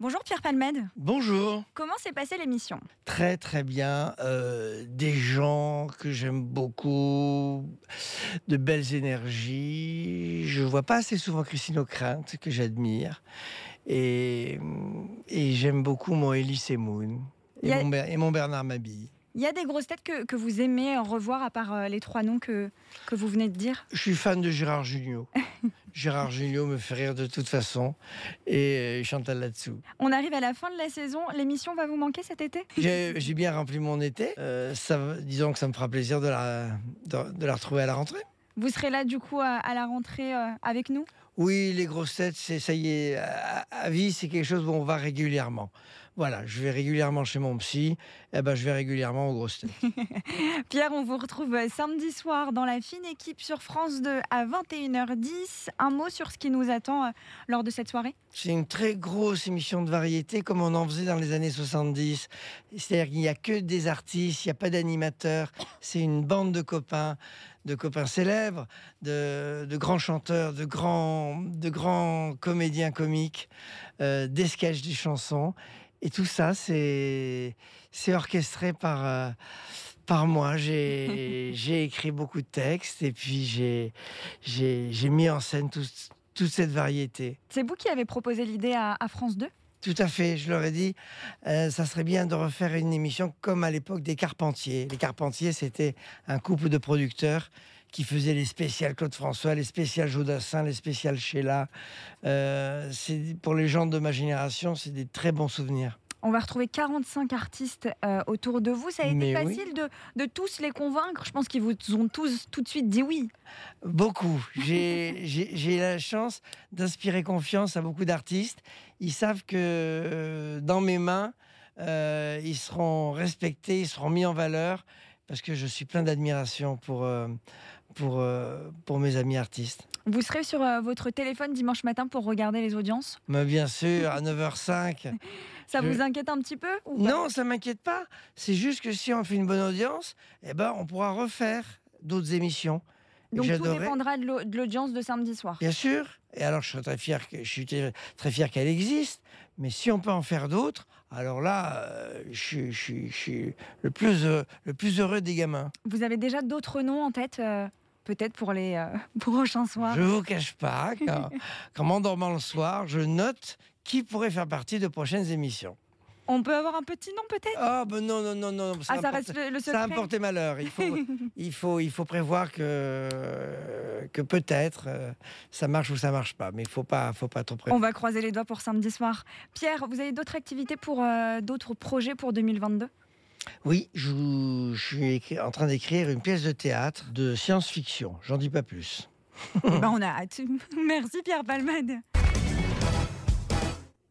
Bonjour Pierre Palmade. Bonjour. Comment s'est passée l'émission? Très très bien. Euh, des gens que j'aime beaucoup, de belles énergies. Je vois pas assez souvent Christine O'Krent, que j'admire. Et, et j'aime beaucoup mon Elise Moon et, a- mon, Ber- et mon Bernard Mabille. Il y a des grosses têtes que, que vous aimez revoir à part euh, les trois noms que, que vous venez de dire? Je suis fan de Gérard Jugnot. Gérard Jugnot me fait rire de toute façon. Et euh, Chantal là-dessous. On arrive à la fin de la saison. L'émission va vous manquer cet été? J'ai bien rempli mon été. Euh, ça, disons que ça me fera plaisir de la, de- de la retrouver à la rentrée. Vous serez là du coup à, à la rentrée euh, avec nous? Oui, les grosses têtes, c'est ça y est, à, à vie, c'est quelque chose où on va régulièrement. Voilà, je vais régulièrement chez mon psy, et ben je vais régulièrement aux grosses têtes. Pierre, on vous retrouve euh, samedi soir dans la fine équipe sur France 2 à 21h10. Un mot sur ce qui nous attend euh, lors de cette soirée? C'est une très grosse émission de variété comme on en faisait dans les années 70. C'est-à-dire qu'il n'y a que des artistes, il n'y a pas d'animateurs, c'est une bande de copains, de copains célèbres, de, de grands chanteurs, de grands, de grands comédiens comiques, euh, des sketchs, des chansons. Et tout ça, c'est orchestré par, euh, par moi. J'ai écrit beaucoup de textes et puis j'ai mis en scène tout- toute cette variété. C'est vous qui avez proposé l'idée à, à France 2 Tout à fait, je leur ai dit, euh, ça serait bien de refaire une émission comme à l'époque des Carpentiers. Les Carpentiers, c'était un couple de producteurs qui faisaient les spéciales Claude François, les spéciales Jodassin, les spéciales Sheila. Euh, pour les gens de ma génération, c'est des très bons souvenirs. On va retrouver 45 artistes euh, autour de vous. Ça a été Mais oui. facile de, de tous les convaincre. Je pense qu'ils vous ont tous tout de suite dit oui. Beaucoup. J'ai la chance d'inspirer confiance à beaucoup d'artistes. Ils savent que euh, dans mes mains, euh, ils seront respectés, ils seront mis en valeur parce que je suis plein d'admiration pour, euh, pour, euh, pour mes amis artistes. Vous serez sur euh, votre téléphone dimanche matin pour regarder les audiences? Mais bien sûr, à 9h05. Ça Je- vous inquiète un petit peu ou pas? Non, ça m'inquiète pas. C'est juste que si on fait une bonne audience, eh ben, on pourra refaire d'autres émissions. Donc tout dépendra de l'au- de l'audience de samedi soir. Bien sûr. Et alors, je serais très fier, que, je suis très fier qu'elle existe. Mais si on peut en faire d'autres, alors là, euh, je, suis- je suis- je suis le plus, heureux- le plus heureux des gamins. Vous avez déjà d'autres noms en tête euh, Peut-être pour les euh, prochains soirs? Je vous cache pas qu'en qu'en m'endormant le soir, je note qui pourrait faire partie de prochaines émissions. On peut avoir un petit nom peut-être? Ah, ben non, non, non, non. Ah, ça porter- reste le, le ça secret. me porter malheur. Il faut, il faut, il faut prévoir que, que peut-être euh, ça marche ou ça marche pas. Mais il faut pas, faut pas trop prévoir. On va croiser les doigts pour samedi soir. Pierre, vous avez d'autres activités pour euh, d'autres projets pour 2022 Oui, je, je suis en train d'écrire une pièce de théâtre de science-fiction. J'en dis pas plus. Eh ben, On a hâte. Merci Pierre Palmade.